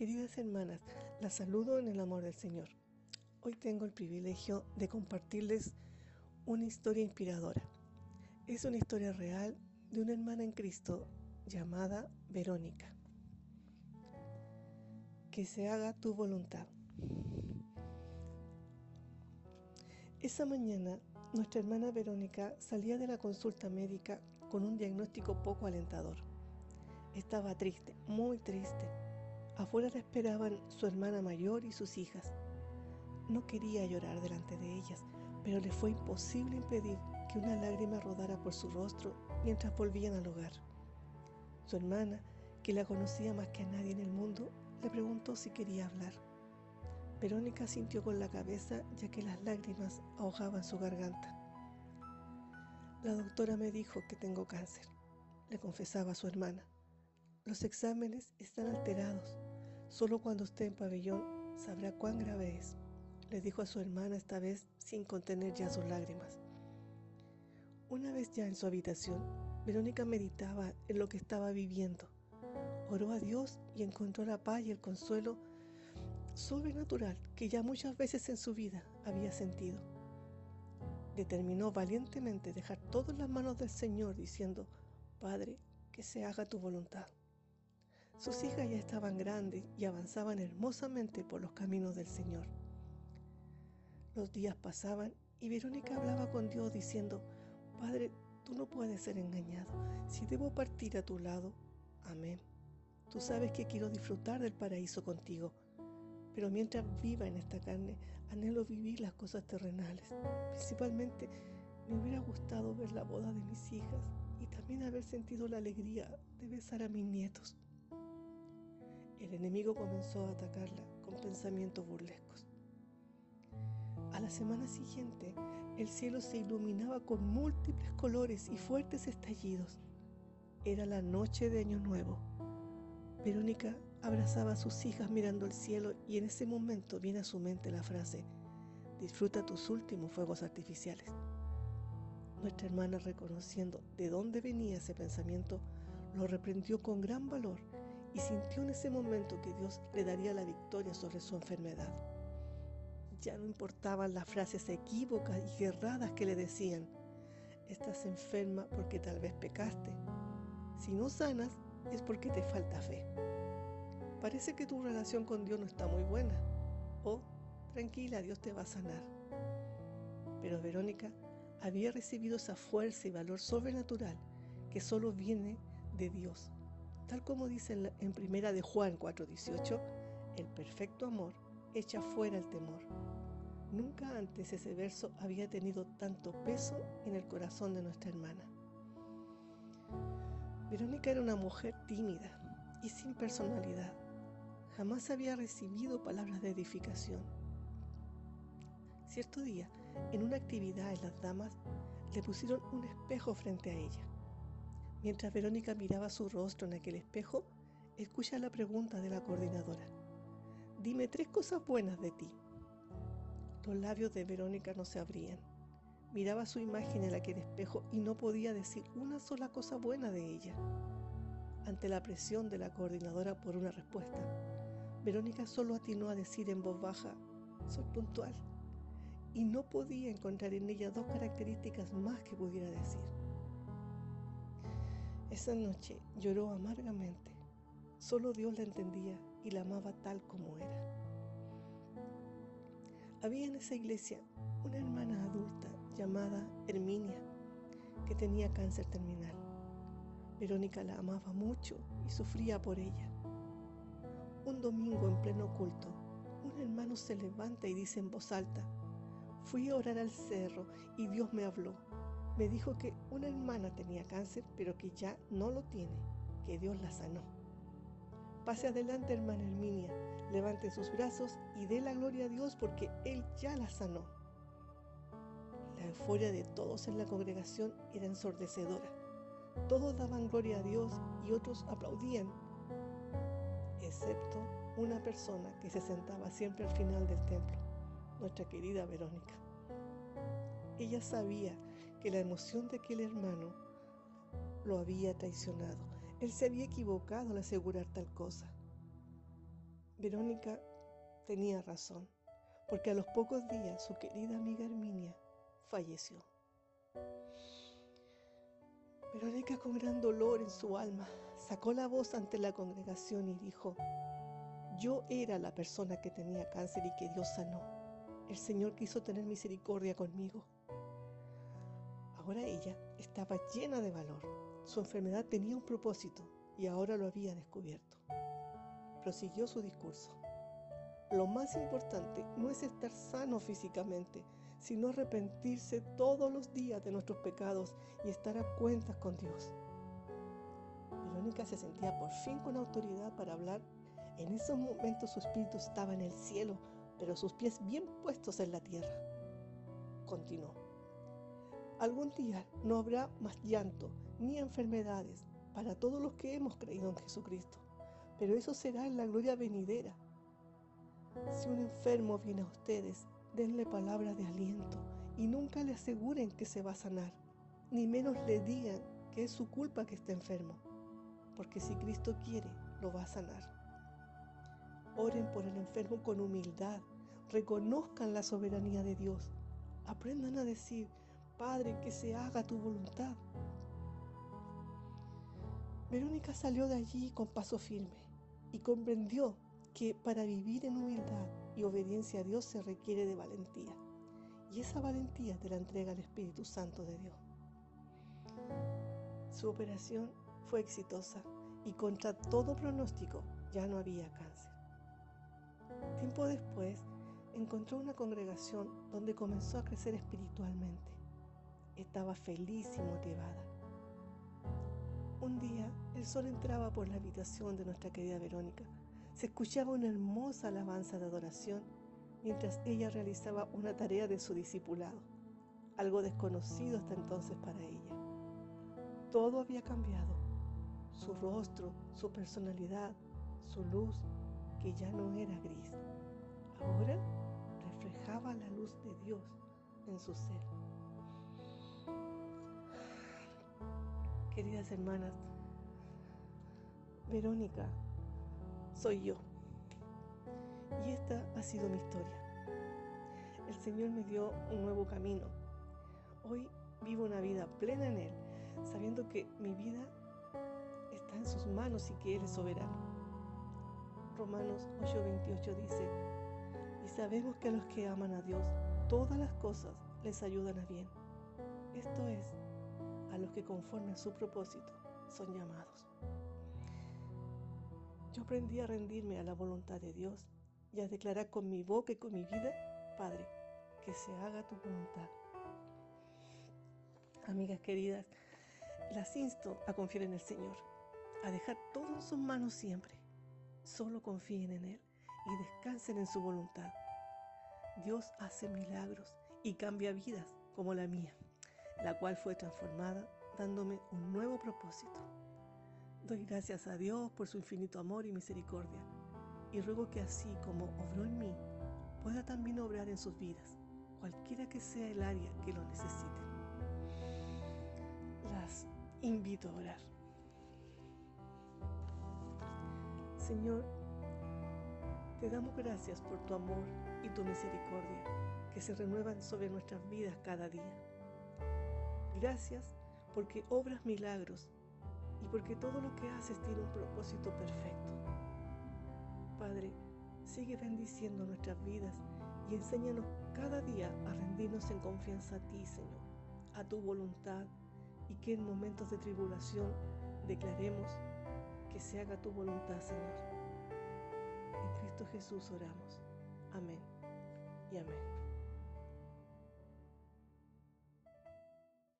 Queridas hermanas, las saludo en el amor del Señor. Hoy tengo el privilegio de compartirles una historia inspiradora. Es una historia real de una hermana en Cristo llamada Verónica. Que se haga tu voluntad. Esa mañana, nuestra hermana Verónica salía de la consulta médica con un diagnóstico poco alentador. Estaba triste, muy triste Afuera la esperaban su hermana mayor y sus hijas. No quería llorar delante de ellas, pero le fue imposible impedir que una lágrima rodara por su rostro mientras volvían al hogar. Su hermana, que la conocía más que a nadie en el mundo, le preguntó si quería hablar. Verónica sintió con la cabeza ya que las lágrimas ahogaban su garganta. La doctora me dijo que tengo cáncer, le confesaba a su hermana. Los exámenes están alterados. Solo cuando esté en pabellón sabrá cuán grave es, le dijo a su hermana esta vez sin contener ya sus lágrimas. Una vez ya en su habitación, Verónica meditaba en lo que estaba viviendo. Oró a Dios y encontró la paz y el consuelo sobrenatural que ya muchas veces en su vida había sentido. Determinó valientemente dejar todo en las manos del Señor diciendo, Padre, que se haga tu voluntad. Sus hijas ya estaban grandes y avanzaban hermosamente por los caminos del Señor. Los días pasaban y Verónica hablaba con Dios diciendo, Padre, tú no puedes ser engañado. Si debo partir a tu lado, amén. Tú sabes que quiero disfrutar del paraíso contigo, pero mientras viva en esta carne, anhelo vivir las cosas terrenales. Principalmente me hubiera gustado ver la boda de mis hijas y también haber sentido la alegría de besar a mis nietos. El enemigo comenzó a atacarla con pensamientos burlescos. A la semana siguiente, el cielo se iluminaba con múltiples colores y fuertes estallidos. Era la noche de Año Nuevo. Verónica abrazaba a sus hijas mirando el cielo y en ese momento viene a su mente la frase, disfruta tus últimos fuegos artificiales. Nuestra hermana, reconociendo de dónde venía ese pensamiento, lo reprendió con gran valor y sintió en ese momento que Dios le daría la victoria sobre su enfermedad. Ya no importaban las frases equívocas y erradas que le decían, estás enferma porque tal vez pecaste. Si no sanas es porque te falta fe. Parece que tu relación con Dios no está muy buena. Oh, tranquila, Dios te va a sanar. Pero Verónica había recibido esa fuerza y valor sobrenatural que solo viene de Dios Tal como dice en primera de Juan 4:18, el perfecto amor echa fuera el temor. Nunca antes ese verso había tenido tanto peso en el corazón de nuestra hermana. Verónica era una mujer tímida y sin personalidad. Jamás había recibido palabras de edificación. Cierto día, en una actividad en las damas, le pusieron un espejo frente a ella. Mientras Verónica miraba su rostro en aquel espejo, escucha la pregunta de la coordinadora. Dime tres cosas buenas de ti. Los labios de Verónica no se abrían. Miraba su imagen en aquel espejo y no podía decir una sola cosa buena de ella. Ante la presión de la coordinadora por una respuesta, Verónica solo atinó a decir en voz baja, soy puntual. Y no podía encontrar en ella dos características más que pudiera decir. Esa noche lloró amargamente. Solo Dios la entendía y la amaba tal como era. Había en esa iglesia una hermana adulta llamada Herminia que tenía cáncer terminal. Verónica la amaba mucho y sufría por ella. Un domingo en pleno culto, un hermano se levanta y dice en voz alta, fui a orar al cerro y Dios me habló me dijo que una hermana tenía cáncer, pero que ya no lo tiene, que Dios la sanó. Pase adelante, hermana Herminia, levante sus brazos y dé la gloria a Dios porque Él ya la sanó. La euforia de todos en la congregación era ensordecedora. Todos daban gloria a Dios y otros aplaudían, excepto una persona que se sentaba siempre al final del templo, nuestra querida Verónica. Ella sabía que la emoción de aquel hermano lo había traicionado. Él se había equivocado al asegurar tal cosa. Verónica tenía razón, porque a los pocos días su querida amiga Herminia falleció. Verónica con gran dolor en su alma sacó la voz ante la congregación y dijo, yo era la persona que tenía cáncer y que Dios sanó. El Señor quiso tener misericordia conmigo. Ahora ella estaba llena de valor. Su enfermedad tenía un propósito y ahora lo había descubierto. Prosiguió su discurso. Lo más importante no es estar sano físicamente, sino arrepentirse todos los días de nuestros pecados y estar a cuentas con Dios. Verónica se sentía por fin con autoridad para hablar. En esos momentos su espíritu estaba en el cielo, pero sus pies bien puestos en la tierra. Continuó. Algún día no habrá más llanto ni enfermedades para todos los que hemos creído en Jesucristo, pero eso será en la gloria venidera. Si un enfermo viene a ustedes denle palabras de aliento y nunca le aseguren que se va a sanar, ni menos le digan que es su culpa que esté enfermo, porque si Cristo quiere, lo va a sanar. Oren por el enfermo con humildad, reconozcan la soberanía de Dios, aprendan a decir, Padre, que se haga tu voluntad. Verónica salió de allí con paso firme y comprendió que para vivir en humildad y obediencia a Dios se requiere de valentía. Y esa valentía te la entrega el Espíritu Santo de Dios. Su operación fue exitosa y contra todo pronóstico ya no había cáncer. Tiempo después encontró una congregación donde comenzó a crecer espiritualmente. Estaba feliz y motivada. Un día el sol entraba por la habitación de nuestra querida Verónica se escuchaba una hermosa alabanza de adoración mientras ella realizaba una tarea de su discipulado, algo desconocido hasta entonces para ella. Todo había cambiado, su rostro, su personalidad, su luz, que ya no era gris. Ahora reflejaba la luz de Dios en su ser. Queridas hermanas, Verónica soy yo. Y esta ha sido mi historia. El Señor me dio un nuevo camino. Hoy vivo una vida plena en Él, sabiendo que mi vida está en sus manos y que Él es soberano. Romanos 8:28 dice, y sabemos que a los que aman a Dios, todas las cosas les ayudan a bien. Esto es, a los que conforme a su propósito son llamados. Yo aprendí a rendirme a la voluntad de Dios y a declarar con mi boca y con mi vida, Padre, que se haga tu voluntad. Amigas queridas, las insto a confiar en el Señor, a dejar todo en sus manos siempre. Solo confíen en Él y descansen en su voluntad. Dios hace milagros y cambia vidas como la mía, la cual fue transformada dándome un nuevo propósito. Doy gracias a Dios por su infinito amor y misericordia y ruego que así como obró en mí, pueda también obrar en sus vidas, cualquiera que sea el área que lo necesite. Las invito a orar. Señor, te damos gracias por tu amor y tu misericordia que se renuevan sobre nuestras vidas cada día. Gracias porque obras milagros y porque todo lo que haces tiene un propósito perfecto. Padre, sigue bendiciendo nuestras vidas y enséñanos cada día a rendirnos en confianza a ti, Señor, a tu voluntad y que en momentos de tribulación declaremos que se haga tu voluntad, Señor. En Cristo Jesús oramos. Amén y amén.